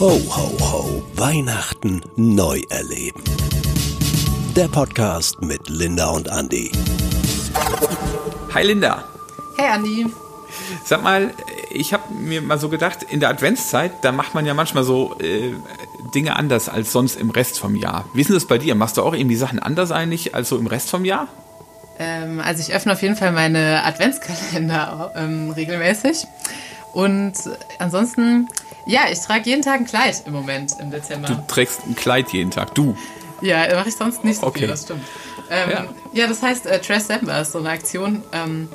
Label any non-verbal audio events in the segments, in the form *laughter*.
Ho, ho, ho. Weihnachten neu erleben. Der Podcast mit Linda und Andy. Hi Linda. Hey Andi. Sag mal, ich habe mir mal so gedacht, in der Adventszeit, da macht man ja manchmal so äh, Dinge anders als sonst im Rest vom Jahr. Wie ist denn das bei dir? Machst du auch irgendwie Sachen anders eigentlich als so im Rest vom Jahr? Ähm, also ich öffne auf jeden Fall meine Adventskalender ähm, regelmäßig. Und ansonsten, ja, ich trage jeden Tag ein Kleid im Moment im Dezember. Du trägst ein Kleid jeden Tag, du. Ja, mache ich sonst nicht so Okay. viel, das stimmt. Ähm, Ja. ja. das heißt, äh, Trash December ist so eine Aktion. Ähm,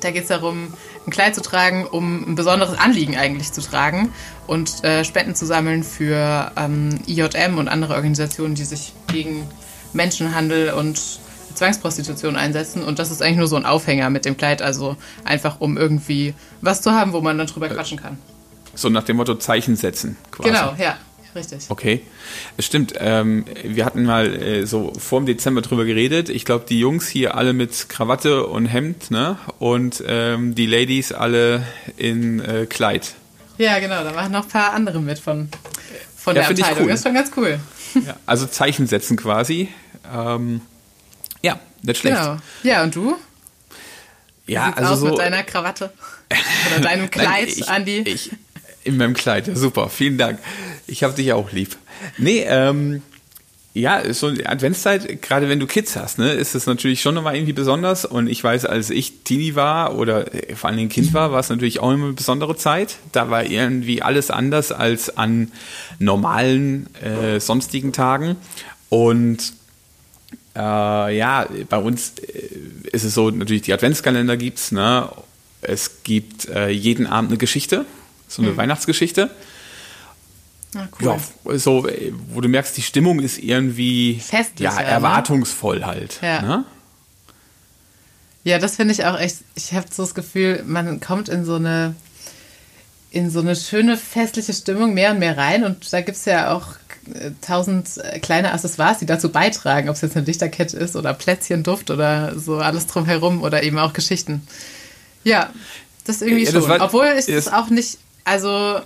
da geht es darum, ein Kleid zu tragen, um ein besonderes Anliegen eigentlich zu tragen und äh, Spenden zu sammeln für ähm, IJM und andere Organisationen, die sich gegen Menschenhandel und Zwangsprostitution einsetzen. Und das ist eigentlich nur so ein Aufhänger mit dem Kleid, also einfach um irgendwie was zu haben, wo man dann drüber quatschen kann. So nach dem Motto Zeichen setzen, quasi. Genau, ja, richtig. Okay, es stimmt. Ähm, wir hatten mal äh, so vor dem Dezember drüber geredet. Ich glaube, die Jungs hier alle mit Krawatte und Hemd, ne? Und ähm, die Ladies alle in äh, Kleid. Ja, genau, da machen noch ein paar andere mit von, von Ja, der Abteilung. cool. Das ist schon ganz cool. Ja, also Zeichen setzen quasi. Ähm, ja, nicht schlecht. Genau. Ja, und du? Ja, Sieht's also aus so. mit deiner Krawatte? Oder deinem *laughs* Kleid, Nein, ich, Andi? Ich, in meinem Kleid, ja, super, vielen Dank. Ich habe dich auch lieb. Nee, ähm, ja, so eine Adventszeit, gerade wenn du Kids hast, ne, ist es natürlich schon nochmal irgendwie besonders. Und ich weiß, als ich Teenie war oder äh, vor Dingen Kind war, war es natürlich auch immer eine besondere Zeit. Da war irgendwie alles anders als an normalen äh, sonstigen Tagen. Und äh, ja, bei uns äh, ist es so, natürlich die Adventskalender gibt's, ne? Es gibt äh, jeden Abend eine Geschichte, so eine Weihnachtsgeschichte. Ah, cool. Ja, so, wo du merkst, die Stimmung ist irgendwie Festlich, ja, ne? erwartungsvoll halt. Ja. Ne? Ja, das finde ich auch echt. Ich habe so das Gefühl, man kommt in so eine in so eine schöne festliche Stimmung mehr und mehr rein und da gibt es ja auch äh, tausend äh, kleine Accessoires, die dazu beitragen, ob es jetzt eine Lichterkette ist oder Plätzchen, Duft oder so alles drumherum oder eben auch Geschichten. Ja, das irgendwie Ja, das schon. war- Obwohl ich es auch nicht, also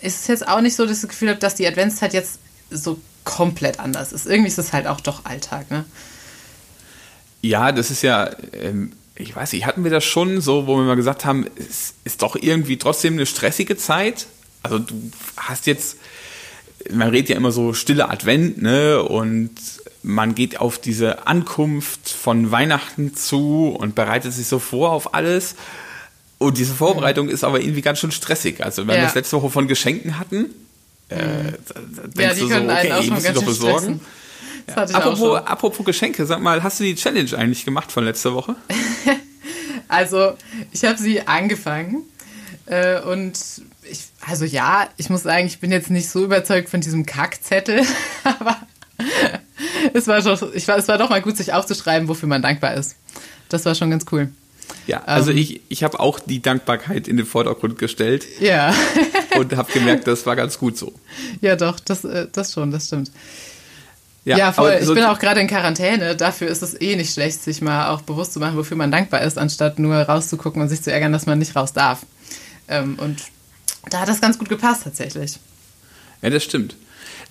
es ist jetzt auch nicht so, dass ich das Gefühl habe, dass die Adventszeit jetzt so komplett anders ist. Irgendwie ist es halt auch doch Alltag, ne? Ja, das ist ja, ähm, ich weiß nicht, hatten wir das schon so, wo wir mal gesagt haben, es ist doch irgendwie trotzdem eine stressige Zeit. Also du hast jetzt, man redet ja immer so stille Advent, ne? Und man geht auf diese Ankunft von Weihnachten zu und bereitet sich so vor auf alles. Und diese Vorbereitung ist aber irgendwie ganz schön stressig. Also wenn wir Ja. das letzte Woche von Geschenken hatten, äh, da denkst Ja, du so, okay, musst du ganz doch besorgen. ich Apropos, apropos Geschenke, sag mal, hast du die Challenge eigentlich gemacht von letzter Woche? *laughs* Also, ich habe sie angefangen äh, und ich, also ja, ich muss sagen, ich bin jetzt nicht so überzeugt von diesem Kackzettel, *laughs* aber es war schon, ich war, es war doch mal gut, sich aufzuschreiben, wofür man dankbar ist. Das war schon ganz cool. Ja, also Ähm. ich, ich habe auch die Dankbarkeit in den Vordergrund gestellt Ja, *laughs* und habe gemerkt, das war ganz gut so. ja doch, das, äh, das schon, das stimmt. Ja, voll. aber so- ich bin auch gerade in Quarantäne. Dafür ist es eh nicht schlecht, sich mal auch bewusst zu machen, wofür man dankbar ist, anstatt nur rauszugucken und sich zu ärgern, dass man nicht raus darf. Ähm, und da hat das ganz gut gepasst tatsächlich. Ja, das stimmt.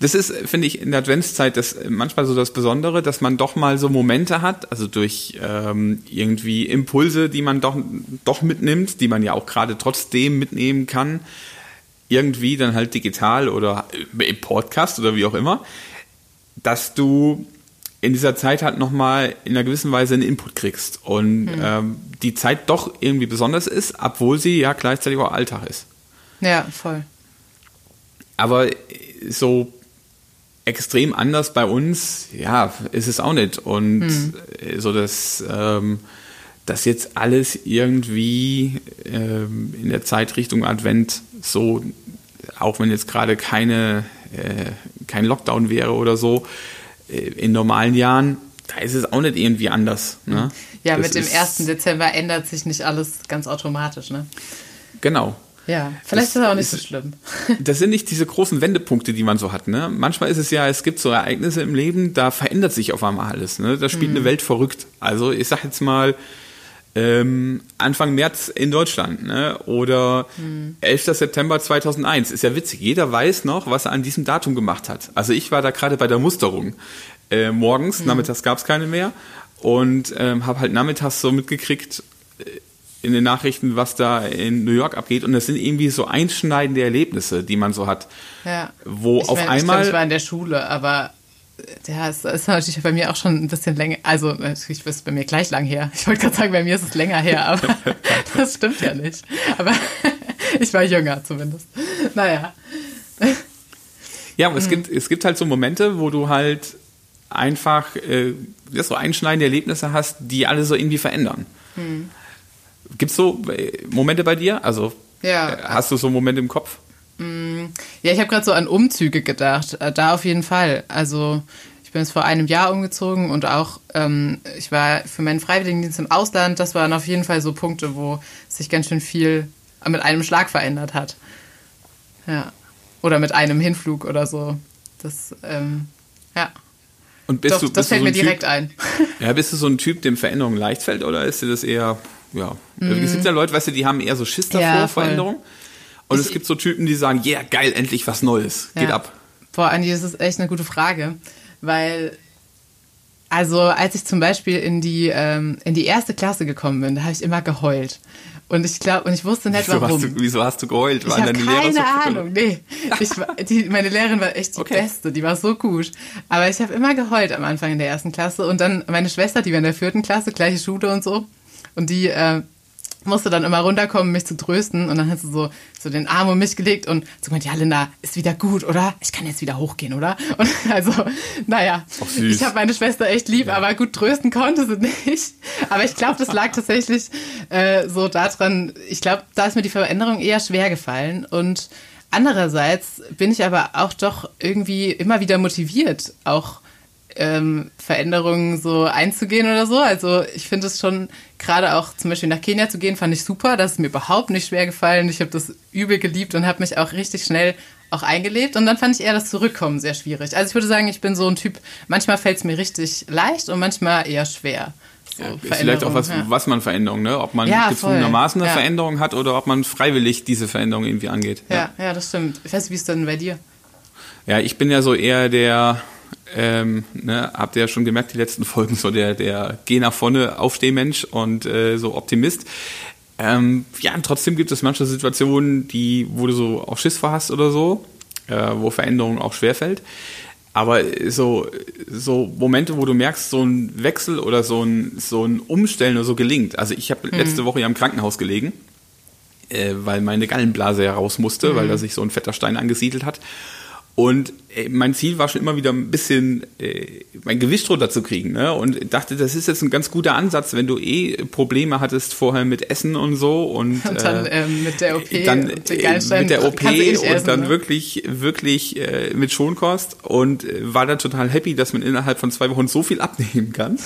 Das ist, finde ich, in der Adventszeit das manchmal so das Besondere, dass man doch mal so Momente hat, also durch ähm, irgendwie Impulse, die man doch, doch mitnimmt, die man ja auch gerade trotzdem mitnehmen kann, irgendwie dann halt digital oder im Podcast oder wie auch immer, dass du in dieser Zeit halt nochmal in einer gewissen Weise einen Input kriegst und ähm, die Zeit doch irgendwie besonders ist, obwohl sie ja gleichzeitig auch Alltag ist. Ja, voll. Aber so extrem anders bei uns, ja, ist es auch nicht. Und äh, so dass ähm, das jetzt alles irgendwie ähm, in der Zeit Richtung Advent so, auch wenn jetzt gerade keine äh, kein Lockdown wäre oder so, äh, in normalen Jahren, da ist es auch nicht irgendwie anders. Ne? Ja, Das mit dem ist- 1. Dezember ändert sich nicht alles ganz automatisch, ne? Genau. Ja, vielleicht Das ist es auch nicht so schlimm. *laughs* Das sind nicht diese großen Wendepunkte, die man so hat. Ne? Manchmal ist es ja, es gibt so Ereignisse im Leben, da verändert sich auf einmal alles. Ne? Da spielt eine Welt verrückt. Also ich sag jetzt mal, ähm, Anfang März in Deutschland ne? oder hm. 11. September 2001. Ist ja witzig. Jeder weiß noch, was er an diesem Datum gemacht hat. Also ich war da gerade bei der Musterung äh, morgens, hm. nachmittags gab es keine mehr und ähm, habe halt nachmittags so mitgekriegt äh, in den Nachrichten, was da in New York abgeht und das sind irgendwie so einschneidende Erlebnisse, die man so hat. Ja. Wo ich auf mein, einmal Ich, glaub, ich war in der Schule, aber ja, es ist natürlich bei mir auch schon ein bisschen länger, also natürlich ist bei mir gleich lang her. Ich wollte gerade sagen, bei mir ist es länger her, aber *laughs* das stimmt ja nicht. Aber *laughs* ich war jünger zumindest. Naja. Ja, aber es, mhm. gibt, es gibt halt so Momente, wo du halt einfach äh, so einschneidende Erlebnisse hast, die alle so irgendwie verändern. Mhm. Gibt es so äh, Momente bei dir? Also ja. Äh, hast du so Momente im Kopf? Mm, ja, ich habe gerade so an Umzüge gedacht. Äh, da auf jeden Fall. Also ich bin jetzt vor einem Jahr umgezogen und auch ähm, ich war für meinen Freiwilligendienst im Ausland. Das waren auf jeden Fall so Punkte, wo sich ganz schön viel mit einem Schlag verändert hat. Ja. Oder mit einem Hinflug oder so. Das, ähm, ja. Und bist Doch, du, das fällt so mir typ, direkt ein. *laughs* Ja, bist du so ein Typ, dem Veränderung leicht fällt oder ist dir das eher, ja. Mm. Es gibt ja Leute, weißt du, die haben eher so Schiss davor, ja, Veränderung. Und ich, es gibt so Typen, die sagen, ja, yeah, geil, endlich was Neues. Geht ja. ab. Boah, Andi, das ist echt eine gute Frage. Weil, also als ich zum Beispiel in die, ähm, in die erste Klasse gekommen bin, da habe ich immer geheult. Und ich glaube, und ich wusste nicht, wieso warum. Hast du, wieso hast du geheult? Waren ich habe keine so Ahnung, nee. Ich, die, meine Lehrerin war echt die okay. Beste, die war so gut. Aber ich habe immer geheult am Anfang in der ersten Klasse. Und dann meine Schwester, die war in der vierten Klasse, gleiche Schule und so. Und die äh, musste dann immer runterkommen, mich zu trösten. Und dann hat sie so, so den Arm um mich gelegt und so meint, ja, Linda, ist wieder gut, oder? Ich kann jetzt wieder hochgehen, oder? Und *laughs* also, naja, ich habe meine Schwester echt lieb, ja. aber gut trösten konnte sie nicht. Aber ich glaube, das lag *laughs* tatsächlich äh, so daran, ich glaube, da ist mir die Veränderung eher schwer gefallen. Und andererseits bin ich aber auch doch irgendwie immer wieder motiviert, auch ähm, Veränderungen so einzugehen oder so. Also ich finde es schon, gerade auch zum Beispiel nach Kenia zu gehen, fand ich super. Das ist mir überhaupt nicht schwer gefallen. Ich habe das übel geliebt und habe mich auch richtig schnell auch eingelebt. Und dann fand ich eher das Zurückkommen sehr schwierig. Also ich würde sagen, ich bin so ein Typ, manchmal fällt es mir richtig leicht und manchmal eher schwer. So ja, ist vielleicht auch was, ja. was man Veränderung, ne? Ob man ja, gezwungenermaßen eine ja. Veränderung hat oder ob man freiwillig diese Veränderung irgendwie angeht. Ja, ja, das stimmt. Ich weiß wie ist denn bei dir? Ja, ich bin ja so eher der, ähm, ne, habt ihr ja schon gemerkt, die letzten Folgen, so der, der Geh nach vorne Aufstehmensch und äh, so Optimist. Ähm, ja, und trotzdem gibt es manche Situationen, die, wo du so auch Schiss vor hast oder so, äh, wo Veränderung auch schwerfällt. Aber so, so Momente, wo du merkst, so ein Wechsel oder so ein, so ein Umstellen oder so gelingt. Also ich habe mhm. letzte Woche ja im Krankenhaus gelegen, äh, weil meine Gallenblase heraus musste, mhm. weil da sich so ein fetter Stein angesiedelt hat. Und äh, mein Ziel war schon immer wieder ein bisschen äh, mein Gewicht runterzukriegen. Ne? Und dachte, das ist jetzt ein ganz guter Ansatz, wenn du eh Probleme hattest vorher mit Essen und so. Und, *laughs* und dann äh, ähm, mit der OP. Dann äh, mit der OP eh und essen, dann ne? wirklich, wirklich äh, mit Schonkost. Und äh, war dann total happy, dass man innerhalb von zwei Wochen so viel abnehmen kann.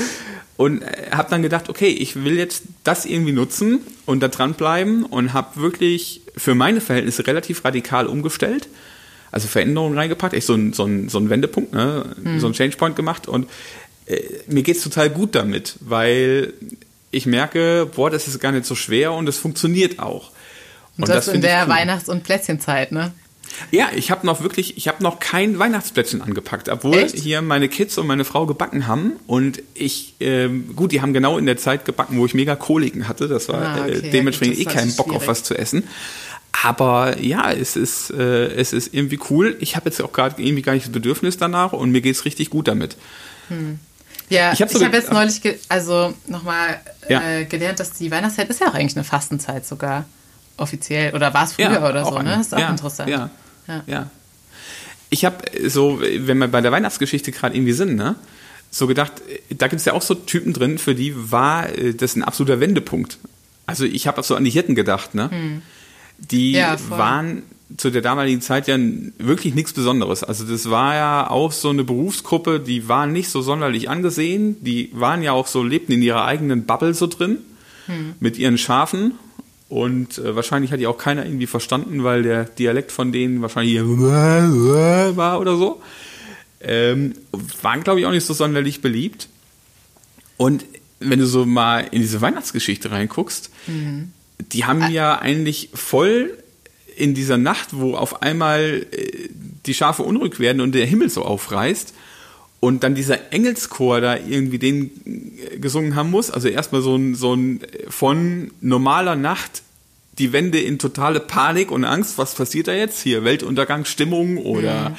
Und äh, habe dann gedacht, okay, ich will jetzt das irgendwie nutzen und da dranbleiben und habe wirklich für meine Verhältnisse relativ radikal umgestellt also Veränderungen reingepackt, echt so ein, so ein, so ein Wendepunkt, ne? Mhm. so ein Changepoint gemacht und äh, mir geht's total gut damit, weil ich merke, boah, das ist gar nicht so schwer und es funktioniert auch. Und, und das, das in der cool. Weihnachts- und Plätzchenzeit, ne? Ja, ich habe noch wirklich, ich habe noch kein Weihnachtsplätzchen angepackt, obwohl Echt? hier meine Kids und meine Frau gebacken haben und ich, ähm, gut, die haben genau in der Zeit gebacken, wo ich mega Koliken hatte, das war ah, okay. äh, dementsprechend ja, gut, eh keinen Bock schwierig. auf was zu essen. Aber ja, es ist, äh, es ist irgendwie cool. Ich habe jetzt auch gerade irgendwie gar nicht das Bedürfnis danach und mir geht es richtig gut damit. Hm. Ja, ich habe so hab jetzt neulich, also nochmal ja. äh, gelernt, dass die Weihnachtszeit ist ja auch eigentlich eine Fastenzeit sogar offiziell. Oder war es früher ja, oder so, eine. ne? Ist auch ja, interessant. Ja, ja. Ich habe so, wenn wir bei der Weihnachtsgeschichte gerade irgendwie sind, ne? so gedacht, da gibt es ja auch so Typen drin, für die war äh, das ein absoluter Wendepunkt. Also ich habe so an die Hirten gedacht, ne? Hm die ja, waren zu der damaligen Zeit ja wirklich nichts Besonderes. Also das war ja auch so eine Berufsgruppe, die waren nicht so sonderlich angesehen. Die waren ja auch so, lebten in ihrer eigenen Bubble so drin, hm. mit ihren Schafen. Und äh, wahrscheinlich hat die auch keiner irgendwie verstanden, weil der Dialekt von denen wahrscheinlich *laughs* war oder so. Ähm, waren, glaube ich, auch nicht so sonderlich beliebt. Und wenn du so mal in diese Weihnachtsgeschichte reinguckst, mhm. Die haben ja eigentlich voll in dieser Nacht, wo auf einmal äh, die Schafe unruhig werden und der Himmel so aufreißt und dann dieser Engelschor da irgendwie den äh, gesungen haben muss. Also erstmal so ein, so ein von normaler Nacht die Wende in totale Panik und Angst. Was passiert da jetzt? Hier Weltuntergangsstimmung oder mhm.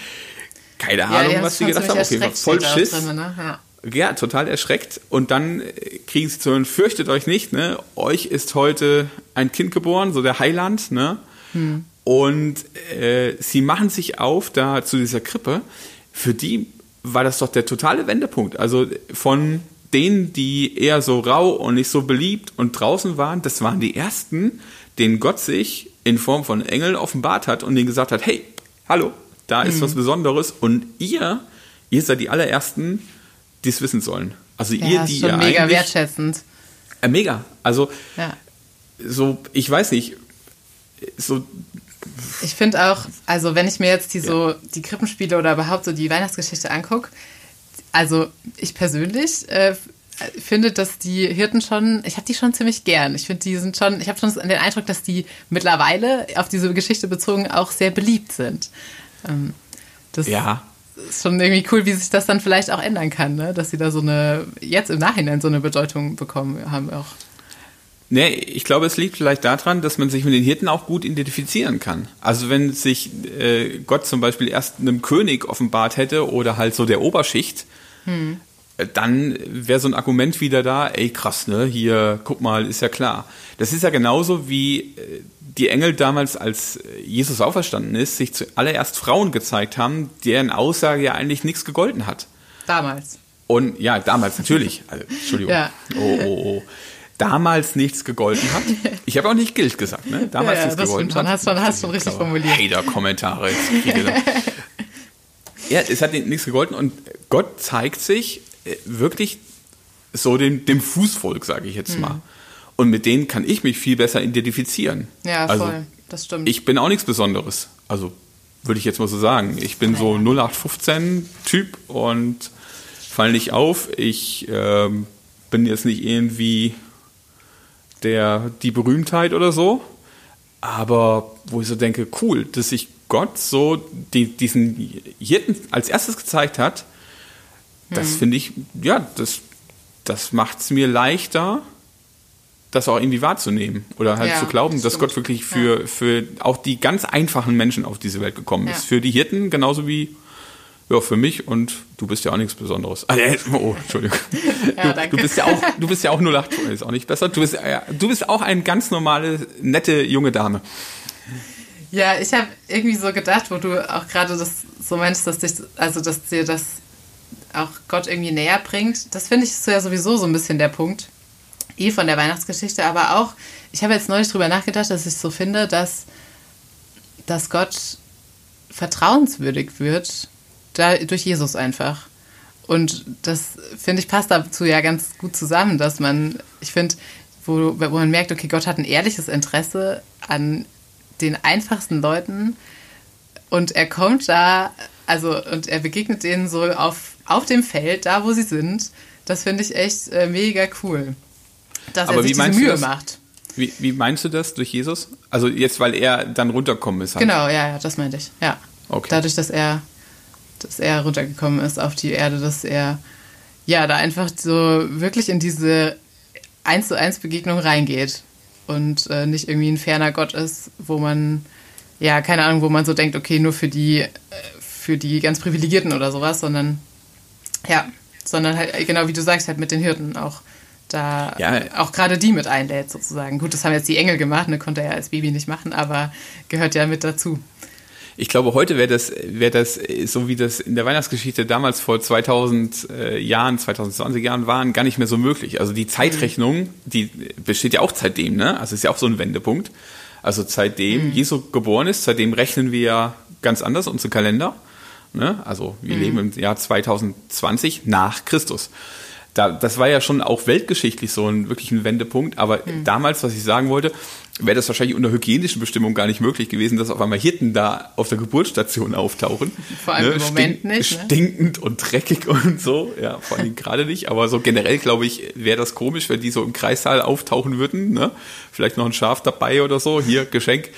keine Ahnung, ja, was sie gedacht haben. Okay, voll Schiss. Drin, ne? ja. Ja. total erschreckt. Und dann äh, kriegen sie zu hören, fürchtet euch nicht, ne? Euch ist heute ein Kind geboren, so der Heiland, ne? Hm. Und äh, sie machen sich auf da zu dieser Krippe. Für die war das doch der totale Wendepunkt. Also von denen, die eher so rau und nicht so beliebt und draußen waren, das waren die ersten, denen Gott sich in Form von Engeln offenbart hat und denen gesagt hat, hey, hallo, da ist mhm. was Besonderes und ihr, ihr seid die allerersten, die es wissen sollen. Also ja, ihr, die ist schon ihr mega wertschätzend. Äh, mega. Also ja. so, ich weiß nicht, so ich finde auch, also wenn ich mir jetzt die so die Krippenspiele oder überhaupt so die Weihnachtsgeschichte angucke, also ich persönlich äh, finde, dass die Hirten schon, ich habe die schon ziemlich gern. Ich finde, die sind schon, ich habe schon den Eindruck, dass die mittlerweile auf diese Geschichte bezogen auch sehr beliebt sind. Ähm, das ja. Ist schon irgendwie cool, wie sich das dann vielleicht auch ändern kann, ne? dass sie da so eine, jetzt im Nachhinein so eine Bedeutung bekommen haben auch. Nee, ich glaube, es liegt vielleicht daran, dass man sich mit den Hirten auch gut identifizieren kann. Also wenn sich äh, Gott zum Beispiel erst einem König offenbart hätte oder halt so der Oberschicht, hm. Dann wäre so ein Argument wieder da, ey krass, ne, hier, guck mal, ist ja klar. Das ist ja genauso wie äh, die Engel damals, als Jesus auferstanden ist, sich zuallererst Frauen gezeigt haben, deren Aussage ja eigentlich nichts gegolten hat. Damals. Und ja, damals natürlich. Also, Entschuldigung. Ja. Oh, oh, oh damals nichts gegolten hat. Ich habe auch nicht gilt gesagt, ne? Damals ja, nichts gegolten schon, hat. Hast schon, hast schon richtig formuliert. Hater-Kommentare. *laughs* ja, es hat nichts gegolten und Gott zeigt sich äh, wirklich so dem, dem Fußvolk, sage ich jetzt mhm. mal. Und mit denen kann ich mich viel besser identifizieren. Ja, also, voll. Das stimmt. Ich bin auch nichts Besonderes. Also würde ich jetzt mal so sagen. Ich bin so 0815-Typ und fall nicht auf. Ich ähm, bin jetzt nicht irgendwie der, die Berühmtheit oder so. Aber wo ich so denke, cool, dass sich Gott so die, diesen Hirten als erstes gezeigt hat, das hm. finde ich, ja, das, das macht es mir leichter, das auch irgendwie wahrzunehmen oder halt ja, zu glauben, dass Gott wirklich für, ja. für auch die ganz einfachen Menschen auf diese Welt gekommen ist. Ja. Für die Hirten genauso wie ja, für mich und du bist ja auch nichts Besonderes. Ah, oh, Entschuldigung. *laughs* Ja, du, du, bist ja auch, du bist ja auch 08, ist auch nicht besser. Du bist, ja, du bist auch eine ganz normale, nette junge Dame. Ja, ich habe irgendwie so gedacht, wo du auch gerade das so meinst, dass dich, also dass dir das auch Gott irgendwie näher bringt. Das finde ich ist ja sowieso so ein bisschen der Punkt. Eh von der Weihnachtsgeschichte, aber auch, ich habe jetzt neulich drüber nachgedacht, dass ich so finde, dass, dass Gott vertrauenswürdig wird da, durch Jesus einfach. Und das, finde ich, passt dazu ja ganz gut zusammen, dass man, ich finde, wo, wo man merkt, okay, Gott hat ein ehrliches Interesse an den einfachsten Leuten und er kommt da, also, und er begegnet denen so auf, auf dem Feld, da wo sie sind. Das finde ich echt äh, mega cool, dass Aber er sich diese Mühe macht. Wie, wie meinst du das durch Jesus? Also jetzt, weil er dann runterkommen ist. Halt. Genau, ja, ja, das meinte ich. Ja. Okay. Dadurch, dass er dass er runtergekommen ist auf die Erde, dass er ja da einfach so wirklich in diese eins zu eins Begegnung reingeht und äh, nicht irgendwie ein ferner Gott ist, wo man ja keine Ahnung, wo man so denkt, okay, nur für die äh, für die ganz Privilegierten oder sowas, sondern ja, sondern halt genau wie du sagst halt mit den Hirten auch da ja. auch gerade die mit einlädt sozusagen. Gut, das haben jetzt die Engel gemacht, ne, konnte er ja als Baby nicht machen, aber gehört ja mit dazu. Ich glaube, heute wäre das, wäre das so wie das in der Weihnachtsgeschichte damals vor 2000 äh, Jahren, 2020 Jahren waren, gar nicht mehr so möglich. Also die Zeitrechnung, die besteht ja auch seitdem, ne? Also ist ja auch so ein Wendepunkt. Also seitdem mhm. Jesu geboren ist, seitdem rechnen wir ja ganz anders unsere Kalender. Ne? Also wir mhm. leben im Jahr 2020 nach Christus. da, das war ja schon auch weltgeschichtlich so ein wirklich ein Wendepunkt. Aber mhm. damals, was ich sagen wollte, wäre das wahrscheinlich unter hygienischen Bestimmungen gar nicht möglich gewesen, dass auf einmal Hirten da auf der Geburtsstation auftauchen. Vor allem ne? im Moment Stink, nicht. Ne? Stinkend und dreckig *laughs* und so. Ja, vor allem gerade nicht. Aber so generell, glaube ich, wäre das komisch, wenn die so im Kreissaal auftauchen würden. Ne? Vielleicht noch ein Schaf dabei oder so. Hier, Geschenk.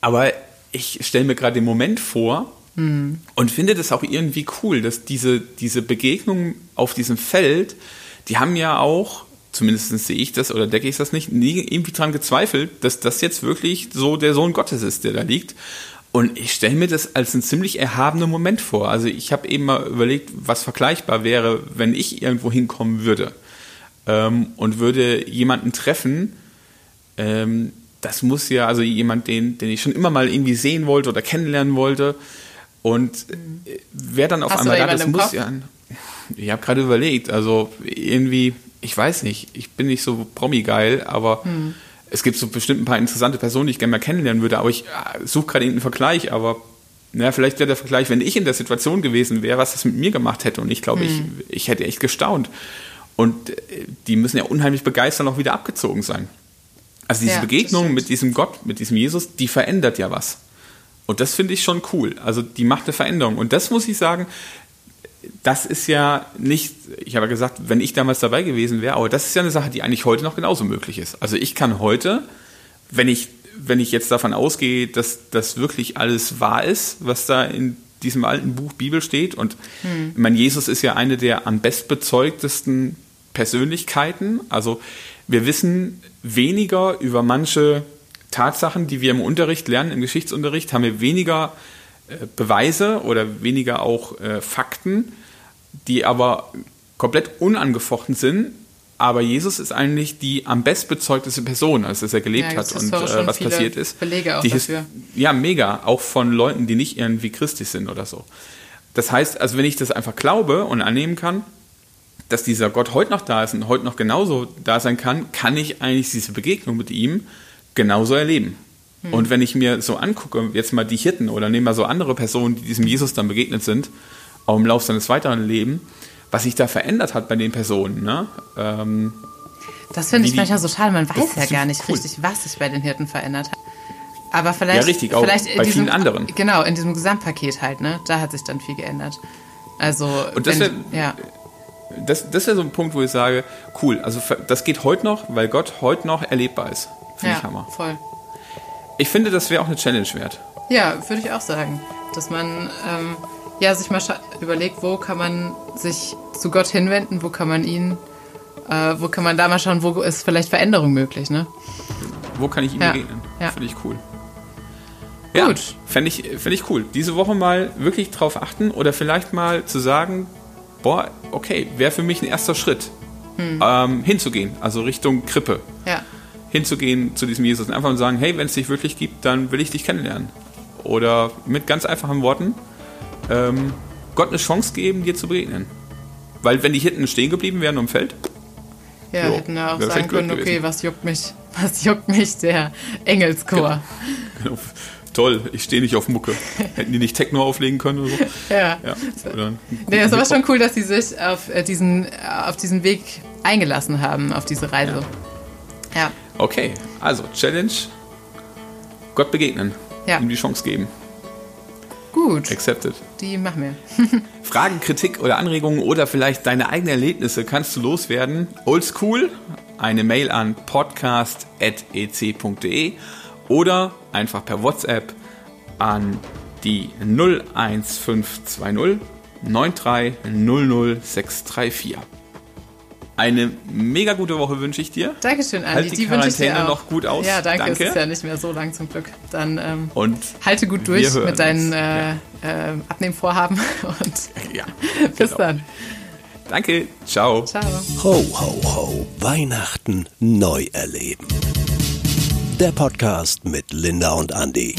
Aber ich stelle mir gerade den Moment vor, Mhm. Und finde das auch irgendwie cool, dass diese, diese Begegnungen auf diesem Feld, die haben ja auch, zumindest sehe ich das oder decke ich das nicht, nie irgendwie dran gezweifelt, dass das jetzt wirklich so der Sohn Gottes ist, der da liegt. Und ich stelle mir das als einen ziemlich erhabenen Moment vor. Also ich habe eben mal überlegt, was vergleichbar wäre, wenn ich irgendwo hinkommen würde ähm, und würde jemanden treffen, ähm, das muss ja, also jemand, den, den ich schon immer mal irgendwie sehen wollte oder kennenlernen wollte, und äh, wer dann auf Hast einmal da, das muss Kopf? ja. Ich habe gerade überlegt, also irgendwie, ich weiß nicht, ich bin nicht so Promi-geil, aber hm. es gibt so bestimmt ein paar interessante Personen, die ich gerne mal kennenlernen würde, aber ich äh, suche gerade irgendeinen Vergleich, aber naja, vielleicht wäre der Vergleich, wenn ich in der Situation gewesen wäre, was das mit mir gemacht hätte. Und ich glaube, hm. ich, ich hätte echt gestaunt. Und äh, die müssen ja unheimlich begeistert auch wieder abgezogen sein. Also diese ja, Begegnung mit diesem Gott, mit diesem Jesus, die verändert ja was. Und das finde ich schon cool. Also die macht eine Veränderung. Und das muss ich sagen, das ist ja nicht, ich habe ja gesagt, wenn ich damals dabei gewesen wäre, aber das ist ja eine Sache, die eigentlich heute noch genauso möglich ist. Also ich kann heute, wenn ich, wenn ich jetzt davon ausgehe, dass das wirklich alles wahr ist, was da in diesem alten Buch Bibel steht, und hm. ich meine, Jesus ist ja eine der am bestbezeugtesten Persönlichkeiten. Also wir wissen weniger über manche Tatsachen, die wir im Unterricht lernen, im Geschichtsunterricht, haben wir weniger äh, Beweise oder weniger auch äh, Fakten, die aber komplett unangefochten sind. Aber Jesus ist eigentlich die am bestbezeugteste Person, als dass er gelebt ja, hat und äh, was passiert ist. Belege auch die dafür. Ja, mega. Auch von Leuten, die nicht irgendwie christlich sind oder so. Das heißt, also wenn ich das einfach glaube und annehmen kann, dass dieser Gott heute noch da ist und heute noch genauso da sein kann, kann ich eigentlich diese Begegnung mit ihm genauso erleben. Hm. Und wenn ich mir so angucke, jetzt mal die Hirten oder nehmen mal so andere Personen, die diesem Jesus dann begegnet sind, auch im Laufe seines weiteren Lebens, was sich da verändert hat bei den Personen. Ne? Ähm, das finde ich manchmal so schade. Man weiß ja gar nicht cool. richtig, was sich bei den Hirten verändert hat. Aber vielleicht, ja, richtig, auch vielleicht bei diesem, vielen anderen. Genau, in diesem Gesamtpaket halt, ne? Da hat sich dann viel geändert. Also, Und das wäre ja. das, das wär so ein Punkt, wo ich sage, cool, also das geht heute noch, weil Gott heute noch erlebbar ist. Finde ja, ich Hammer. voll. Ich finde, das wäre auch eine Challenge wert. Ja, würde ich auch sagen. Dass man ähm, ja, sich mal überlegt, wo kann man sich zu Gott hinwenden, wo kann man ihn, äh, wo kann man da mal schauen, wo ist vielleicht Veränderung möglich, ne? Wo kann ich ihm ja. begegnen? Ja. Finde ich cool. Ja, Gut. Fände ich, fänd ich cool. Diese Woche mal wirklich drauf achten oder vielleicht mal zu sagen, boah, okay, wäre für mich ein erster Schritt, hm. ähm, hinzugehen, also Richtung Krippe. Ja hinzugehen zu diesem Jesus und einfach sagen, hey, wenn es dich wirklich gibt, dann will ich dich kennenlernen. Oder mit ganz einfachen Worten, ähm, Gott eine Chance geben, dir zu begegnen. Weil wenn die hinten stehen geblieben wären im Feld, ja, jo, hätten ja auch sagen können, okay, was juckt mich, was juckt mich der Engelschor. Genau. genau. Toll, ich stehe nicht auf Mucke. Hätten die nicht Techno auflegen können oder so? ja. ja. Oder nee, es war schon cool, dass sie sich auf äh, diesen, auf diesen Weg eingelassen haben, auf diese Reise. Ja. ja. Okay, also Challenge: Gott begegnen. Ja. Ihm die Chance geben. Gut. Accepted. Die machen wir. *laughs* Fragen, Kritik oder Anregungen oder vielleicht deine eigenen Erlebnisse kannst du loswerden. Oldschool, eine Mail an podcast.ec.de oder einfach per WhatsApp an die 01520 9300634. Eine mega gute Woche wünsche ich dir. Dankeschön, Andi. Halt die, die Quarantäne noch gut aus. Ja, danke. danke. Es ist ja nicht mehr so lang zum Glück. Dann ähm, und halte gut durch mit deinen äh, äh, Abnehmvorhaben *laughs* und *laughs* ja, *laughs* bis genau. dann. Danke. Ciao. Ciao. Ho, ho, ho. Weihnachten neu erleben. Der Podcast mit Linda und Andi.